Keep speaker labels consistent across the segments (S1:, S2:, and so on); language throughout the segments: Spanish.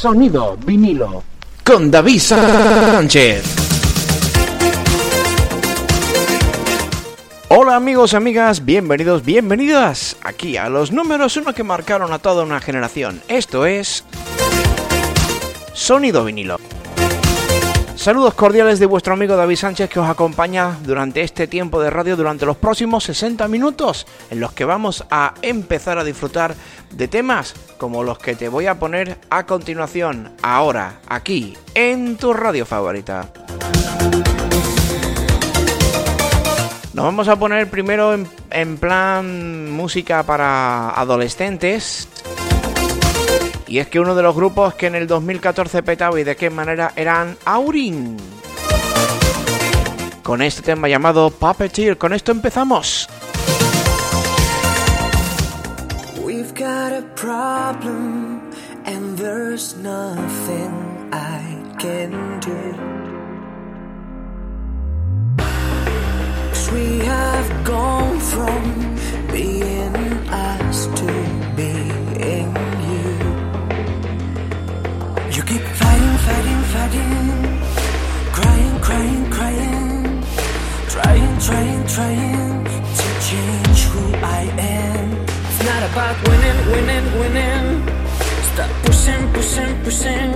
S1: Sonido vinilo.
S2: Con David Sánchez. Hola amigos y amigas, bienvenidos, bienvenidas aquí a los números uno que marcaron a toda una generación. Esto es Sonido vinilo. Saludos cordiales de vuestro amigo David Sánchez que os acompaña durante este tiempo de radio durante los próximos 60 minutos en los que vamos a empezar a disfrutar de temas como los que te voy a poner a continuación, ahora, aquí, en tu radio favorita. Nos vamos a poner primero en, en plan música para adolescentes y es que uno de los grupos que en el 2014 petaba y de qué manera eran Aurin. Con este tema llamado Puppeteer, con esto empezamos. We've got a problem and there's nothing I can do. we have gone from being us to being fighting, fighting, crying, crying, crying, trying, trying, trying to change who I am. It's not about winning, winning, winning. Stop pushing, pushing, pushing.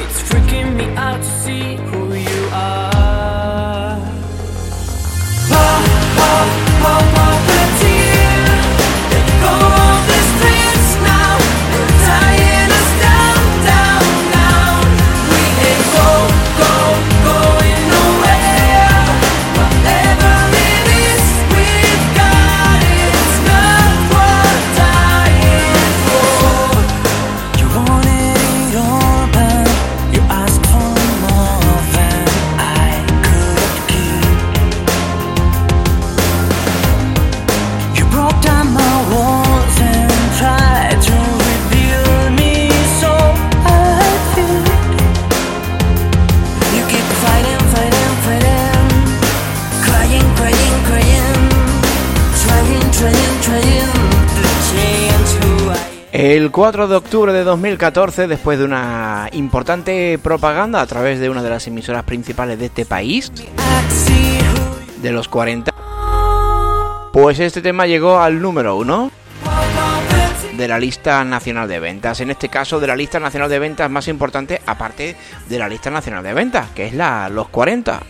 S2: It's freaking me out to see who you are. Pop, pop, 4 de octubre de 2014, después de una importante propaganda a través de una de las emisoras principales de este país, de los 40, pues este tema llegó al número 1 de la lista nacional de ventas. En este caso, de la lista nacional de ventas más importante, aparte de la lista nacional de ventas, que es la Los 40.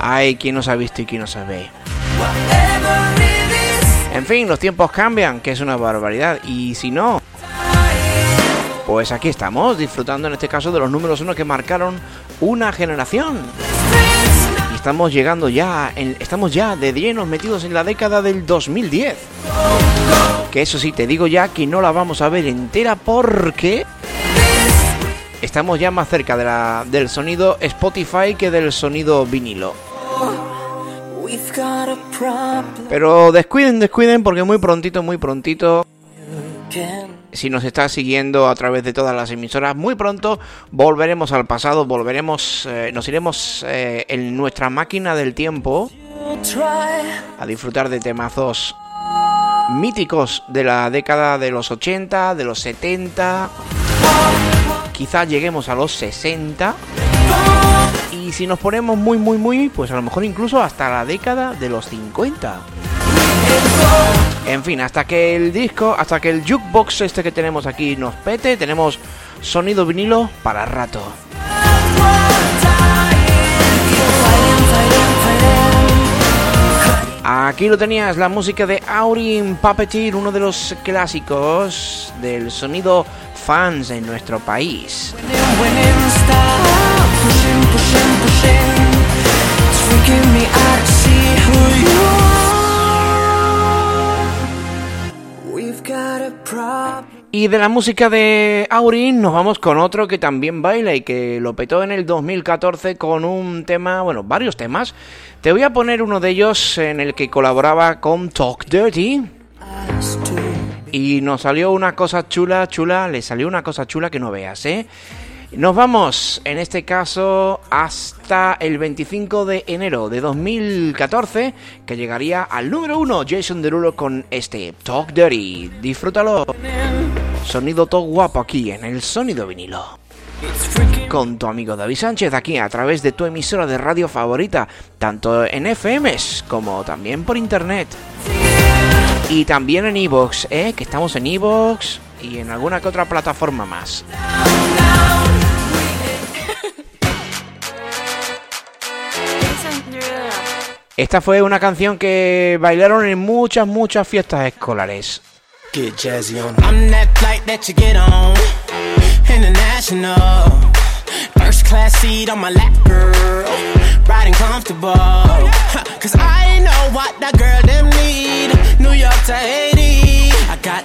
S2: Ay, quién nos ha visto y quién nos sabe. En fin, los tiempos cambian, que es una barbaridad. Y si no, pues aquí estamos, disfrutando en este caso de los números uno que marcaron una generación. Y estamos llegando ya, estamos ya de llenos metidos en la década del 2010. Que eso sí, te digo ya que no la vamos a ver entera porque estamos ya más cerca del sonido Spotify que del sonido vinilo. Pero descuiden, descuiden porque muy prontito, muy prontito. Si nos está siguiendo a través de todas las emisoras, muy pronto volveremos al pasado, volveremos, eh, nos iremos eh, en nuestra máquina del tiempo a disfrutar de temazos míticos de la década de los 80, de los 70, quizás lleguemos a los 60 y si nos ponemos muy, muy, muy, pues a lo mejor incluso hasta la década de los 50. En fin, hasta que el disco, hasta que el jukebox este que tenemos aquí nos pete, tenemos sonido vinilo para rato. Aquí lo tenías, la música de Aurin Puppeteer, uno de los clásicos del sonido fans en nuestro país. Y de la música de Aurin nos vamos con otro que también baila y que lo petó en el 2014 con un tema, bueno, varios temas. Te voy a poner uno de ellos en el que colaboraba con Talk Dirty. Y nos salió una cosa chula, chula, le salió una cosa chula que no veas, ¿eh? Nos vamos, en este caso, hasta el 25 de enero de 2014, que llegaría al número uno Jason Derulo con este Talk Dirty. Disfrútalo. Sonido todo guapo aquí en el sonido vinilo. Con tu amigo David Sánchez aquí a través de tu emisora de radio favorita, tanto en FMs como también por internet. Y también en Evox, ¿eh? que estamos en Evox y en alguna que otra plataforma más. Esta fue una canción que bailaron en muchas, muchas fiestas escolares. That that. Cause I know what that girl them need. New York. I got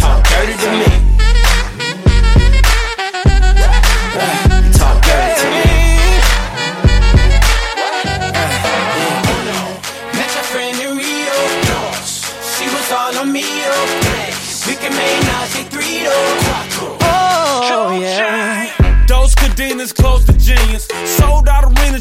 S2: Talk dirty to me. Talk dirty to me. She was all on me. Oh yeah.
S1: Those cadenas close to genius. Sold out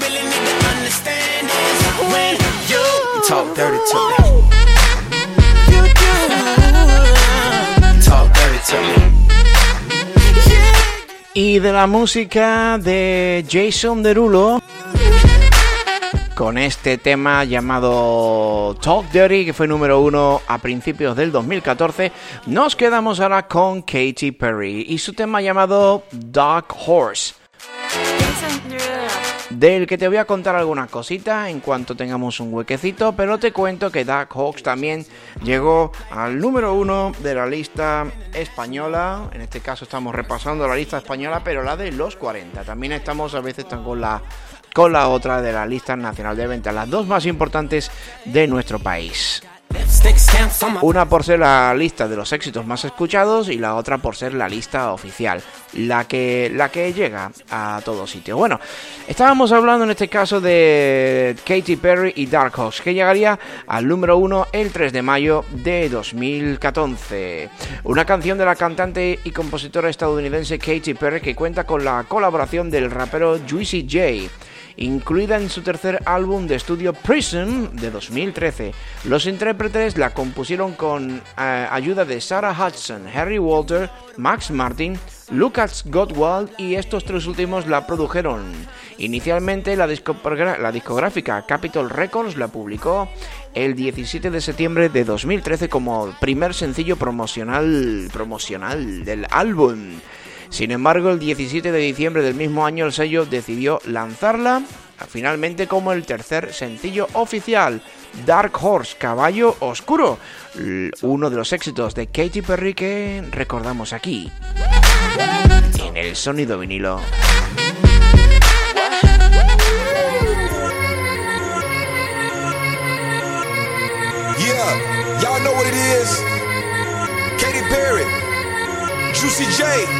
S1: really need to understand is when you, talk dirty to me. You do. Talk dirty to me.
S2: Y de la música de Jason Derulo con este tema llamado Talk Dirty, que fue número uno a principios del 2014, nos quedamos ahora con Katy Perry y su tema llamado Dark Horse. Del que te voy a contar algunas cositas en cuanto tengamos un huequecito, pero te cuento que Dark Horse también llegó al número uno de la lista española. En este caso estamos repasando la lista española, pero la de los 40. También estamos a veces con la con la otra de la lista nacional de ventas, las dos más importantes de nuestro país. Una por ser la lista de los éxitos más escuchados y la otra por ser la lista oficial, la que, la que llega a todo sitio. Bueno, estábamos hablando en este caso de Katy Perry y Dark Horse, que llegaría al número uno el 3 de mayo de 2014. Una canción de la cantante y compositora estadounidense Katy Perry que cuenta con la colaboración del rapero Juicy J incluida en su tercer álbum de estudio Prison de 2013. Los intérpretes la compusieron con eh, ayuda de Sarah Hudson, Harry Walter, Max Martin, Lucas Gottwald y estos tres últimos la produjeron. Inicialmente la, discográfica Capitol Records la publicó el 17 de septiembre de 2013 como primer sencillo promocional del álbum. Sin embargo, el 17 de diciembre del mismo año el sello decidió lanzarla finalmente como el tercer sencillo oficial, Dark Horse, Caballo Oscuro, uno de los éxitos de Katy Perry que recordamos aquí, en el sonido vinilo.
S3: Katy Perry, Juicy J.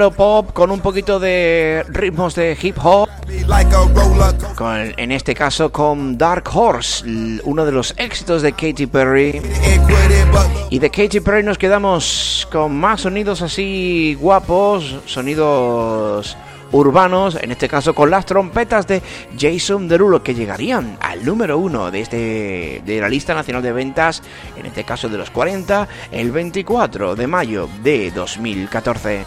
S2: pop con un poquito de ritmos de hip hop, con- en este caso con Dark Horse, uno de los éxitos de Katy Perry. Y de Katy Perry nos quedamos con más sonidos así guapos, sonidos urbanos, en este caso con las trompetas de Jason Derulo que llegarían al número uno de, este, de la lista nacional de ventas, en este caso de los 40, el 24 de mayo de 2014.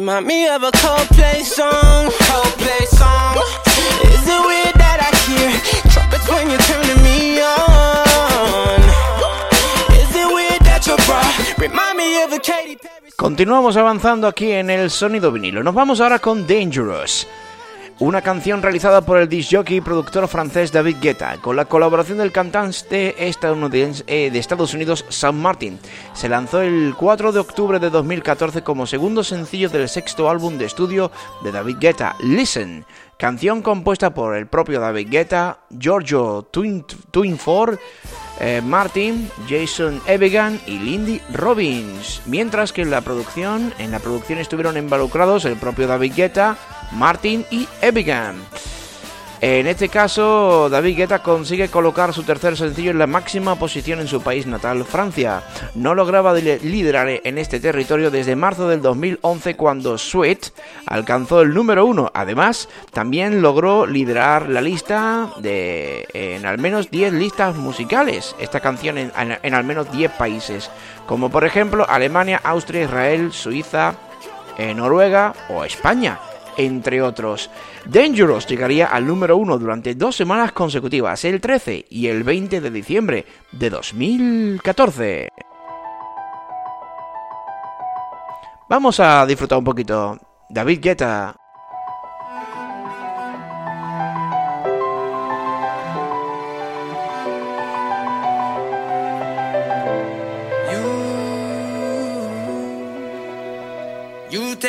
S4: Remind me of a Coldplay song, Coldplay song. Is it weird that I hear trumpets when you're turning me on? Is it weird that your bra remind me of a Katy Perry?
S2: Continuamos avanzando aquí en el sonido vinilo. Nos vamos ahora con Dangerous. Una canción realizada por el disc jockey y productor francés David Guetta, con la colaboración del cantante estadounidense eh, de Estados Unidos Sam Martin. Se lanzó el 4 de octubre de 2014 como segundo sencillo del sexto álbum de estudio de David Guetta, Listen, canción compuesta por el propio David Guetta, Giorgio Twin, Twinford, eh, Martin, Jason Evigan y Lindy Robbins, mientras que en la producción, en la producción estuvieron involucrados el propio David Guetta, Martin y Evigan. En este caso, David Guetta consigue colocar su tercer sencillo en la máxima posición en su país natal, Francia. No lograba li- liderar en este territorio desde marzo del 2011 cuando Sweet alcanzó el número uno. Además, también logró liderar la lista de en al menos 10 listas musicales. Esta canción en al menos 10 países, como por ejemplo Alemania, Austria, Israel, Suiza, eh, Noruega o España, entre otros. Dangerous llegaría al número uno durante dos semanas consecutivas, el 13 y el 20 de diciembre de 2014. Vamos a disfrutar un poquito. David Guetta.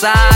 S5: side.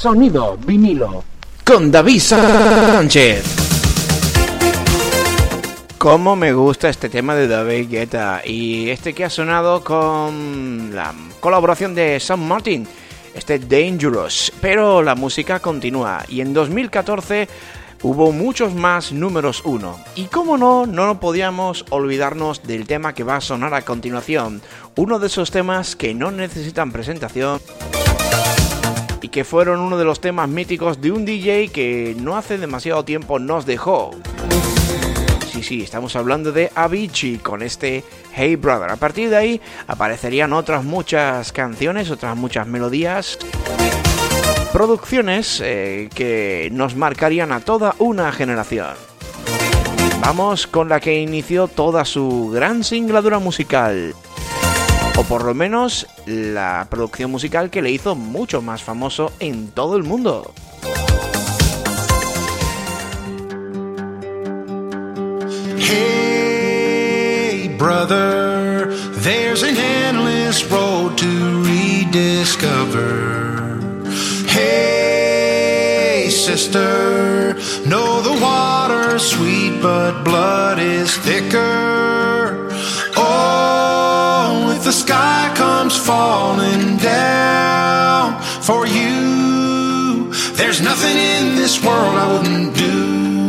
S2: Sonido vinilo. Con David Sánchez. Cómo me gusta este tema de David Guetta y este que ha sonado con la colaboración de Sam Martin este Dangerous. Pero la música continúa y en 2014 hubo muchos más números uno. Y como no, no podíamos olvidarnos del tema que va a sonar a continuación, uno de esos temas que no necesitan presentación que fueron uno de los temas míticos de un DJ que no hace demasiado tiempo nos dejó. Sí, sí, estamos hablando de Avicii con este Hey Brother. A partir de ahí aparecerían otras muchas canciones, otras muchas melodías producciones eh, que nos marcarían a toda una generación. Vamos con la que inició toda su gran singladura musical. O por lo menos la producción musical que le hizo mucho más famoso en todo el mundo.
S6: Hey, brother, there's an endless road to rediscover. Hey, sister, know the water's sweet, but blood is thicker. The sky comes falling down for you, there's nothing in this world I wouldn't do.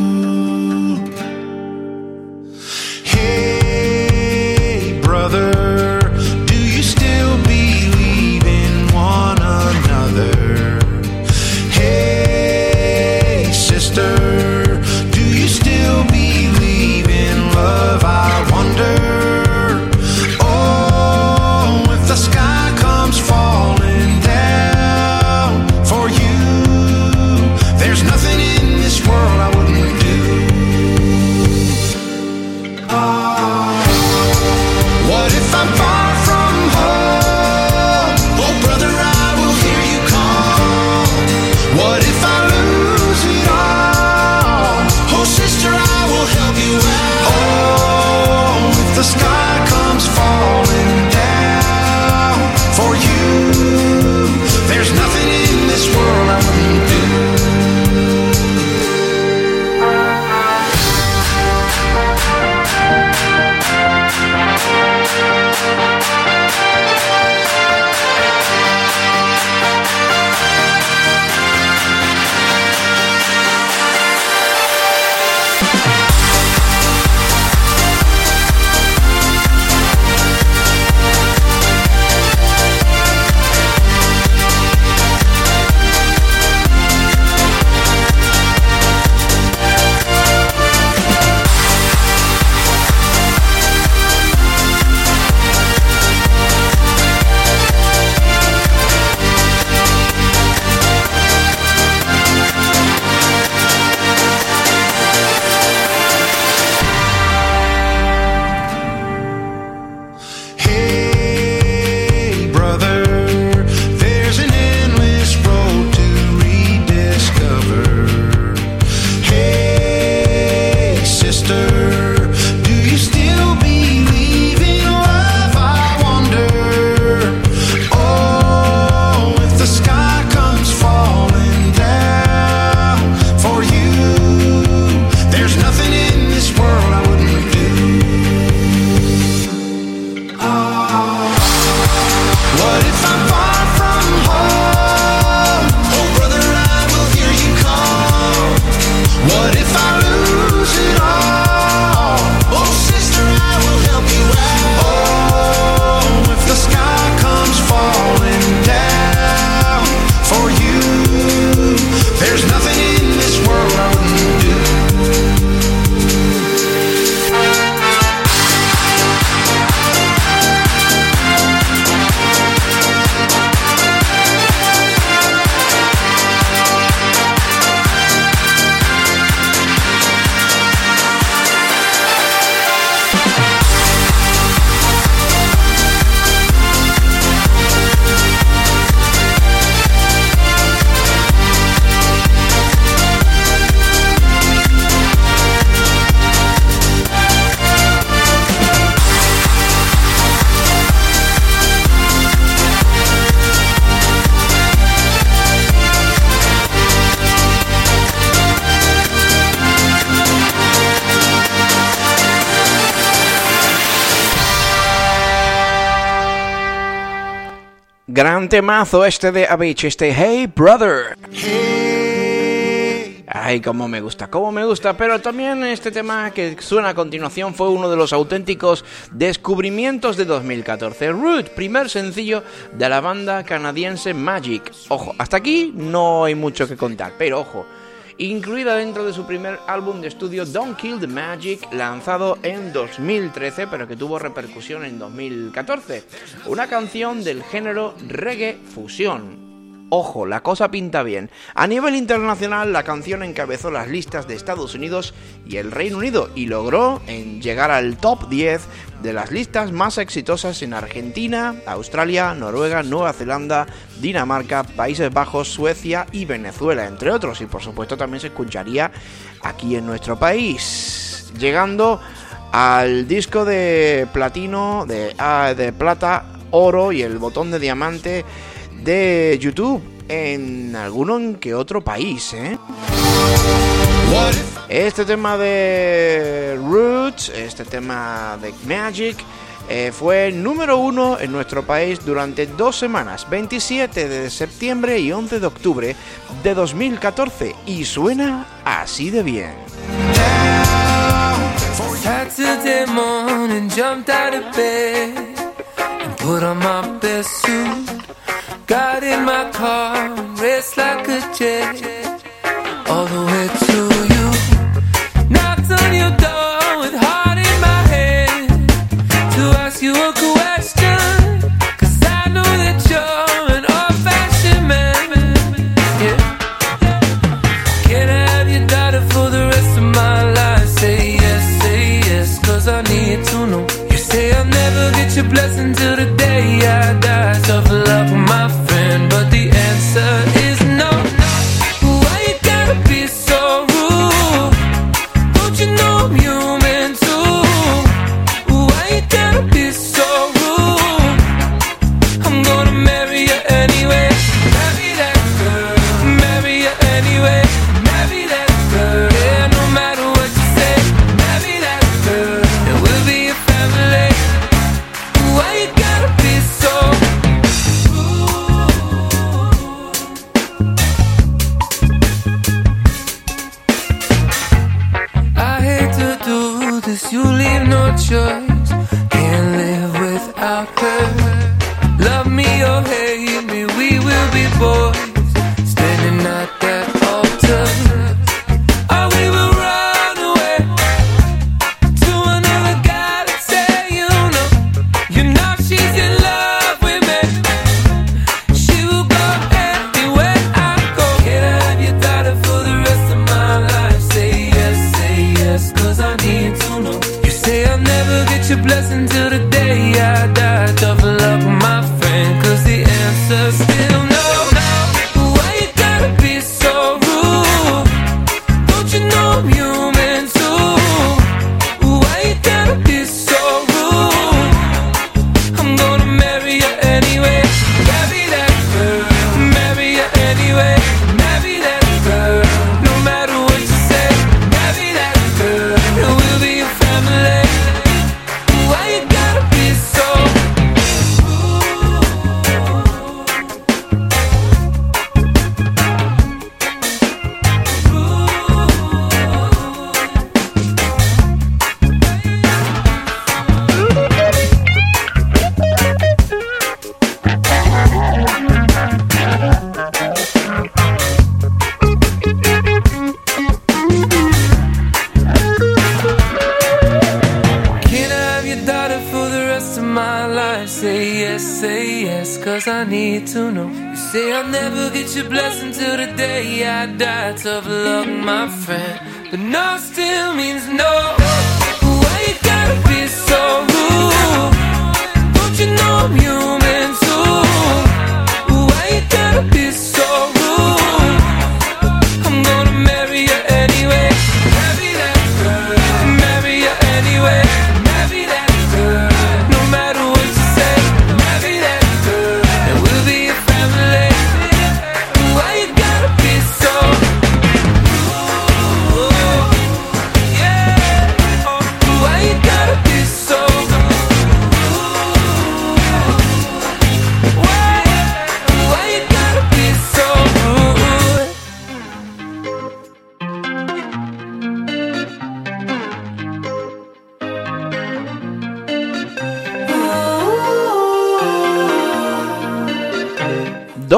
S7: Temazo este de Avicii, este Hey Brother. Ay, cómo me gusta, cómo me gusta. Pero también este tema que suena a continuación fue uno de los auténticos descubrimientos de 2014. Root, primer sencillo de la banda canadiense Magic. Ojo, hasta aquí no hay mucho que contar, pero ojo incluida dentro de su primer álbum de estudio Don't Kill the Magic, lanzado en 2013, pero que tuvo repercusión en 2014. Una canción del género reggae fusión. Ojo, la cosa pinta bien. A nivel internacional, la canción encabezó las listas de Estados Unidos y el Reino Unido y logró en llegar al top 10 de las listas más exitosas en Argentina, Australia, Noruega, Nueva Zelanda, Dinamarca, Países Bajos, Suecia y Venezuela, entre otros. Y por supuesto también se escucharía aquí en nuestro país. Llegando al disco de platino, de, ah, de plata, oro y el botón de diamante de YouTube en alguno que otro país, ¿eh? Este tema de Roots, este tema de Magic, eh, fue número uno en nuestro país durante dos semanas, 27 de septiembre y 11 de octubre de 2014, y suena así de bien. Got in my car, raced like a jet, all the way to you. Knocked on your door with heart in my head to ask you a question.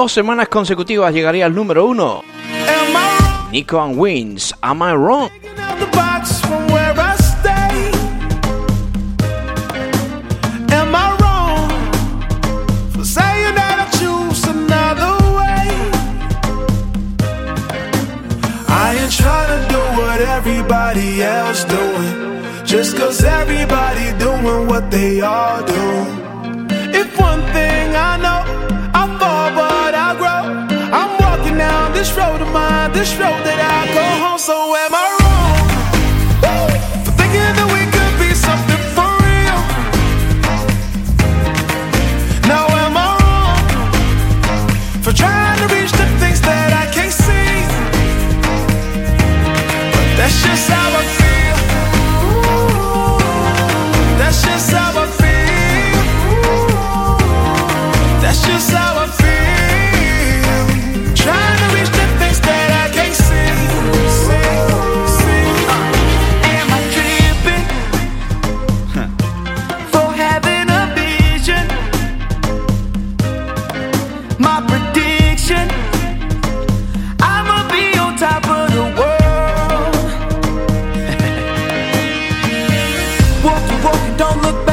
S8: Dos semanas consecutivas llegaría al número uno. Nico and Wins, Am I Wrong?
S9: broke, you don't look back.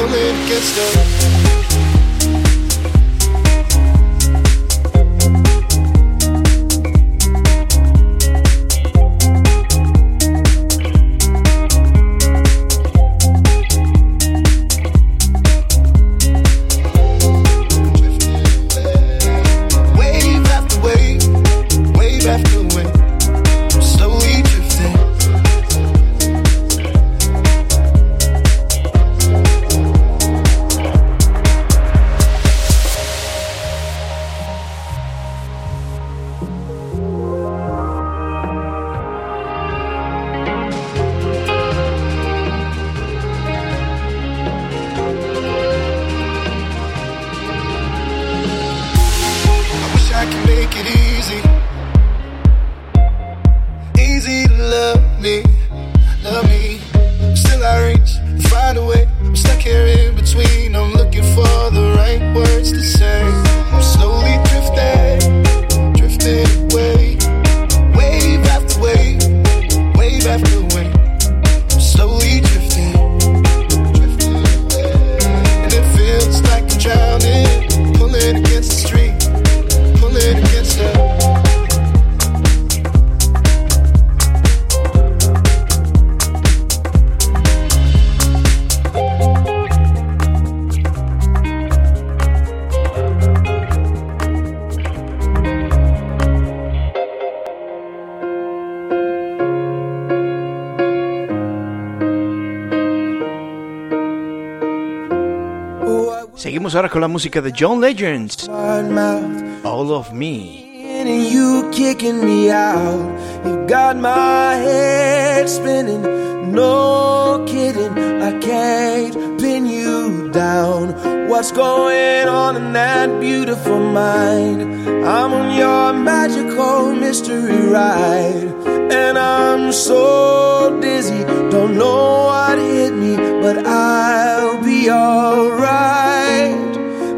S10: chocolate gets.
S2: Seguimos ahora con la música de John Legends. All of Me.
S11: and you kicking me out. You got my head spinning, no kidding. I can't pin you down. What's going on in that beautiful mind? I'm on your magical mystery ride, and I'm so dizzy. Don't know what hit me, but I'll be alright.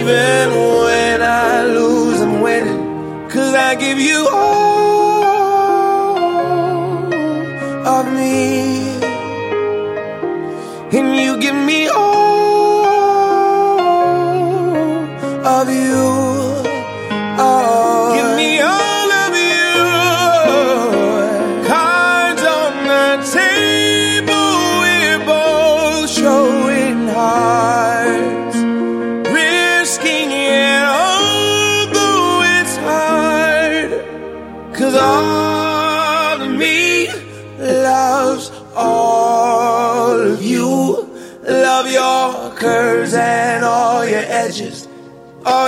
S11: Even when I lose, I'm winning. Cause I give you all.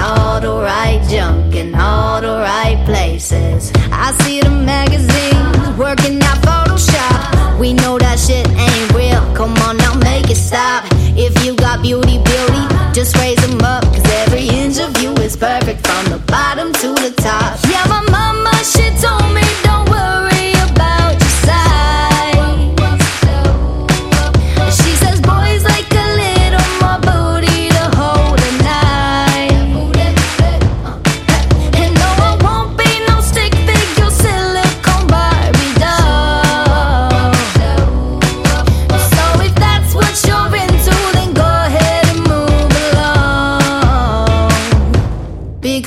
S12: All the right junk in all the right places. I see the magazines working out Photoshop. We know that shit ain't real. Come on now, make it stop. If you got beauty, beauty, just raise them up.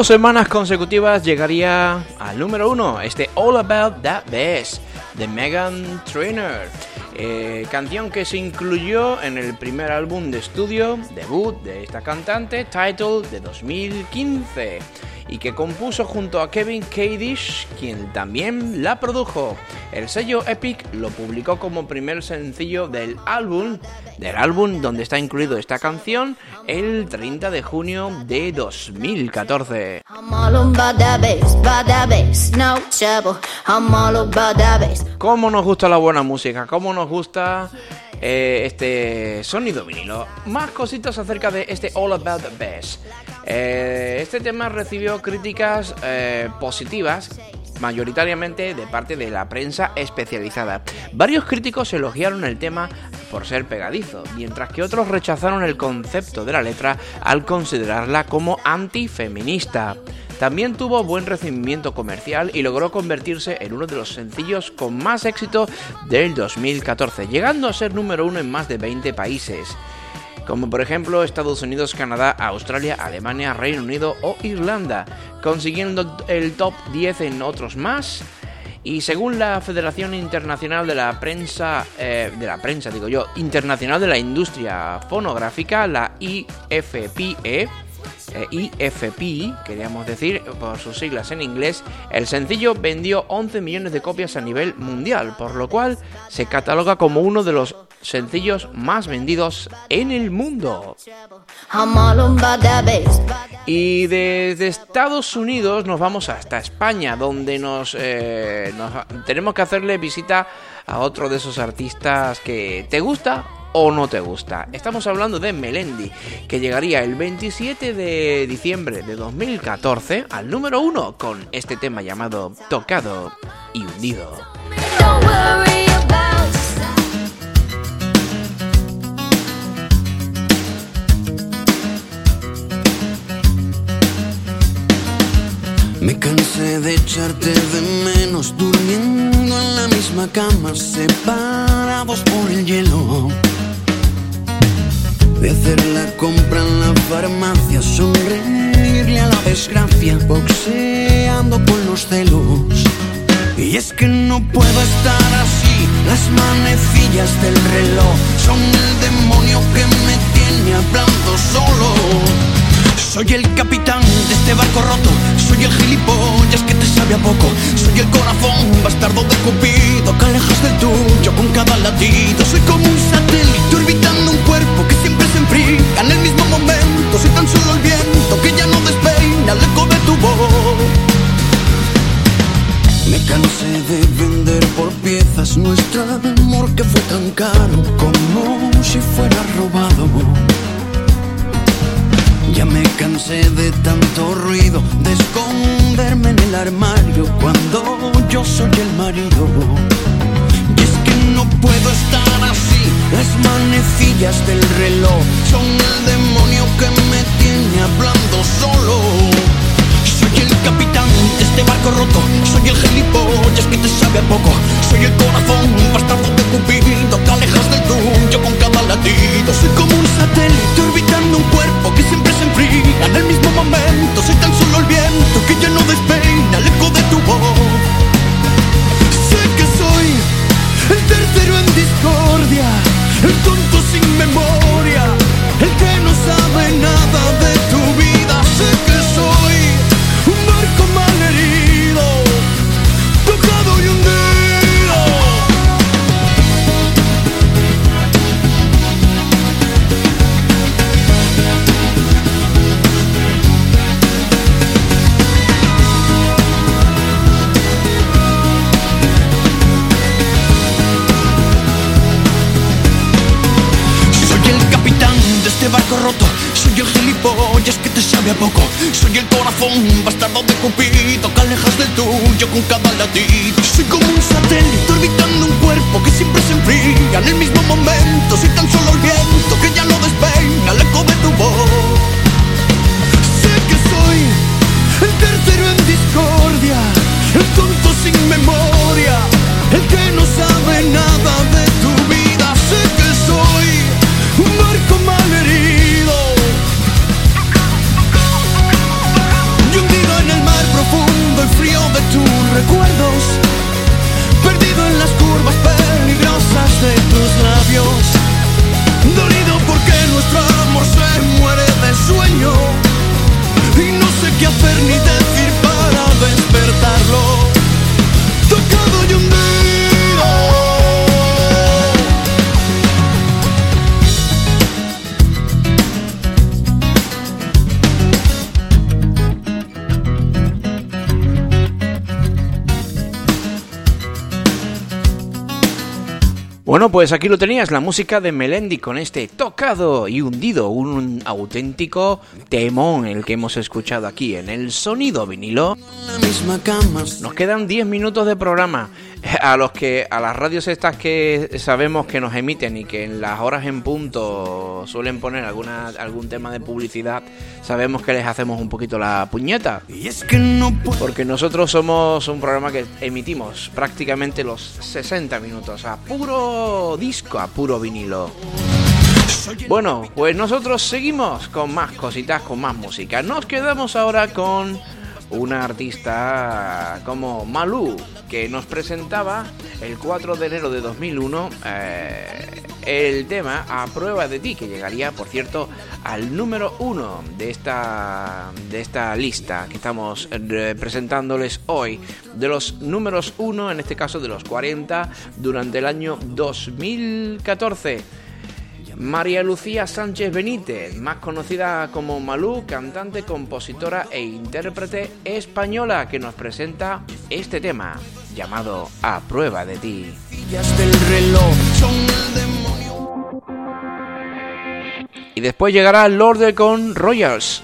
S2: Dos semanas consecutivas llegaría al número uno, este All About That Bass de Megan Trainor. Eh, canción que se incluyó en el primer álbum de estudio debut de esta cantante, Title de 2015, y que compuso junto a Kevin Kadish, quien también la produjo. El sello Epic lo publicó como primer sencillo del álbum, del álbum donde está incluido esta canción, el 30 de junio de 2014.
S12: I'm all about that bass, about that bass, no trouble. I'm all about that bass.
S2: Cómo nos gusta la buena música, cómo nos gusta eh, este sonido vinilo. Más cositas acerca de este All About the Bass. Eh, este tema recibió críticas eh, positivas mayoritariamente de parte de la prensa especializada. Varios críticos elogiaron el tema por ser pegadizo, mientras que otros rechazaron el concepto de la letra al considerarla como antifeminista. También tuvo buen recibimiento comercial y logró convertirse en uno de los sencillos con más éxito del 2014, llegando a ser número uno en más de 20 países como por ejemplo Estados Unidos, Canadá, Australia, Alemania, Reino Unido o Irlanda, consiguiendo el top 10 en otros más. Y según la Federación Internacional de la Prensa, eh, de la prensa digo yo, Internacional de la Industria Fonográfica, la IFPE, eh, IFPI, queríamos decir, por sus siglas en inglés, el sencillo vendió 11 millones de copias a nivel mundial, por lo cual se cataloga como uno de los sencillos más vendidos en el mundo. Y desde Estados Unidos nos vamos hasta España, donde nos, eh, nos tenemos que hacerle visita a otro de esos artistas que te gusta o no te gusta. Estamos hablando de Melendi, que llegaría el 27 de diciembre de 2014 al número uno con este tema llamado Tocado y Hundido.
S6: Me cansé de echarte de menos durmiendo en la misma cama, separados por el hielo. De hacer la compra en la farmacia, sonreírle a la desgracia, boxeando con los celos. Y es que no puedo estar así, las manecillas del reloj son el demonio que me tiene hablando solo. Soy el capitán de este barco roto, soy el gilipollas que te sabe a poco, soy el corazón bastardo de Cupido que alejas del tuyo con cada latido. Soy como un satélite orbitando un cuerpo que siempre se enfría en el mismo momento. Soy tan solo el viento que ya no despeina el eco de tu voz. Me cansé de vender por piezas nuestro amor que fue tan caro como si fuera robado. Ya me cansé de tanto ruido, de esconderme en el armario cuando yo soy el marido. Puedo estar así, las manecillas del reloj son el demonio que me tiene hablando solo. Soy el capitán de este barco roto, soy el gilipollas que te sabe a poco, soy el corazón bastardo de Cupido que alejas del tuyo con cada latido. Soy como un satélite orbitando un cuerpo que siempre se enfría en el mismo momento. Soy tan solo el viento que ya no despeina el eco de tu voz. Sé que soy el tercero en discordia, el tonto sin memoria, el que no sabe nada corazón bastardo de Cupido Que alejas del tuyo con cada latido Soy como un satélite orbitando un cuerpo que siempre se enfría. En el mismo momento soy tan solo el viento
S2: Bueno, pues aquí lo tenías, la música de Melendi con este tocado y hundido, un auténtico temón el que hemos escuchado aquí en el sonido vinilo. Nos quedan 10 minutos de programa. A los que a las radios estas que sabemos que nos emiten y que en las horas en punto suelen poner alguna algún tema de publicidad, sabemos que les hacemos un poquito la puñeta. Porque nosotros somos un programa que emitimos prácticamente los 60 minutos a puro disco, a puro vinilo. Bueno, pues nosotros seguimos con más cositas, con más música. Nos quedamos ahora con una artista como Malú, que nos presentaba el 4 de enero de 2001 eh, el tema A prueba de ti, que llegaría, por cierto, al número uno de esta, de esta lista que estamos presentándoles hoy, de los números uno, en este caso de los 40, durante el año 2014. María Lucía Sánchez Benítez, más conocida como Malú, cantante, compositora e intérprete española, que nos presenta este tema llamado A prueba de ti. Y después llegará Lorde con Royals.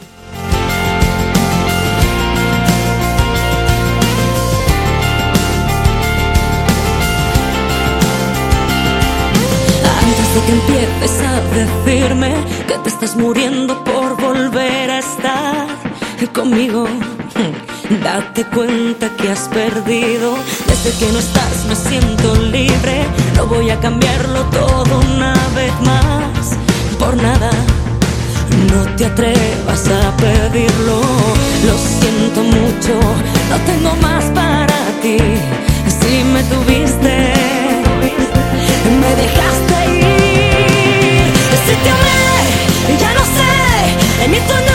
S13: Antes de que empieces a decirme que te estás muriendo por volver a estar conmigo, date cuenta que has perdido. Desde que no estás me siento libre. No voy a cambiarlo todo una vez más. Por nada, no te atrevas a pedirlo. Lo siento mucho, no tengo más para ti. Si me tuviste, me dejaste amé, ya no sé,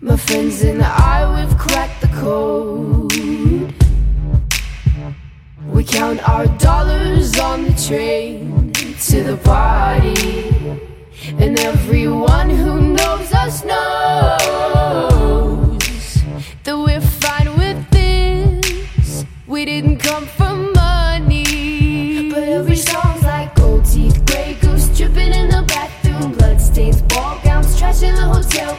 S14: My friends and I, we've cracked the code. We count our dollars on the train to the party. And everyone who knows us knows that we're fine with this. We didn't come for money. But every song's like gold teeth, grey goose dripping in the bathroom, bloodstains, ball gowns, trash in the hotel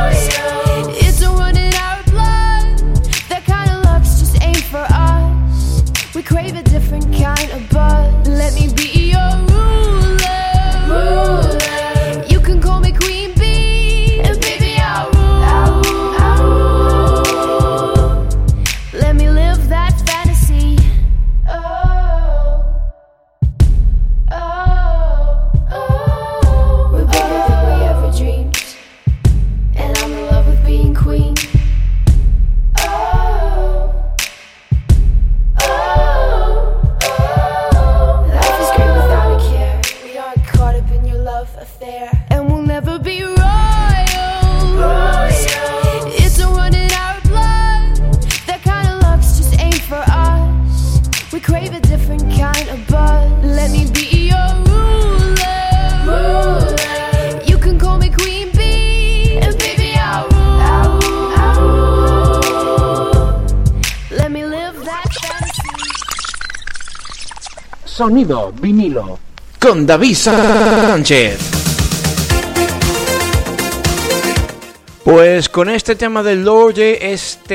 S2: Sonido vinilo. Con David Sánchez. Pues con este tema del Lord, este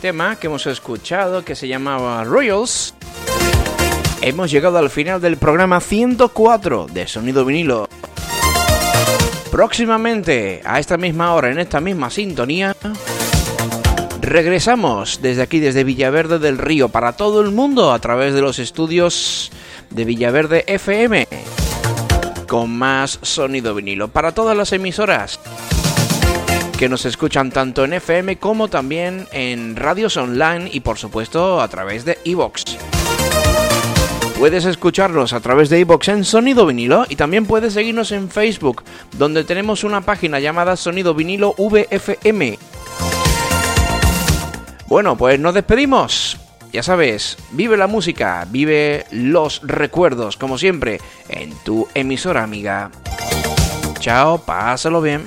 S2: tema que hemos escuchado, que se llamaba Royals, hemos llegado al final del programa 104 de Sonido Vinilo. Próximamente, a esta misma hora, en esta misma sintonía, regresamos desde aquí, desde Villaverde del Río, para todo el mundo, a través de los estudios de Villaverde FM, con más Sonido Vinilo, para todas las emisoras que nos escuchan tanto en FM como también en radios online y por supuesto a través de iVoox. Puedes escucharnos a través de iVoox en Sonido Vinilo y también puedes seguirnos en Facebook, donde tenemos una página llamada Sonido Vinilo VFM. Bueno, pues nos despedimos. Ya sabes, vive la música, vive los recuerdos, como siempre, en tu emisora amiga. Chao, pásalo bien.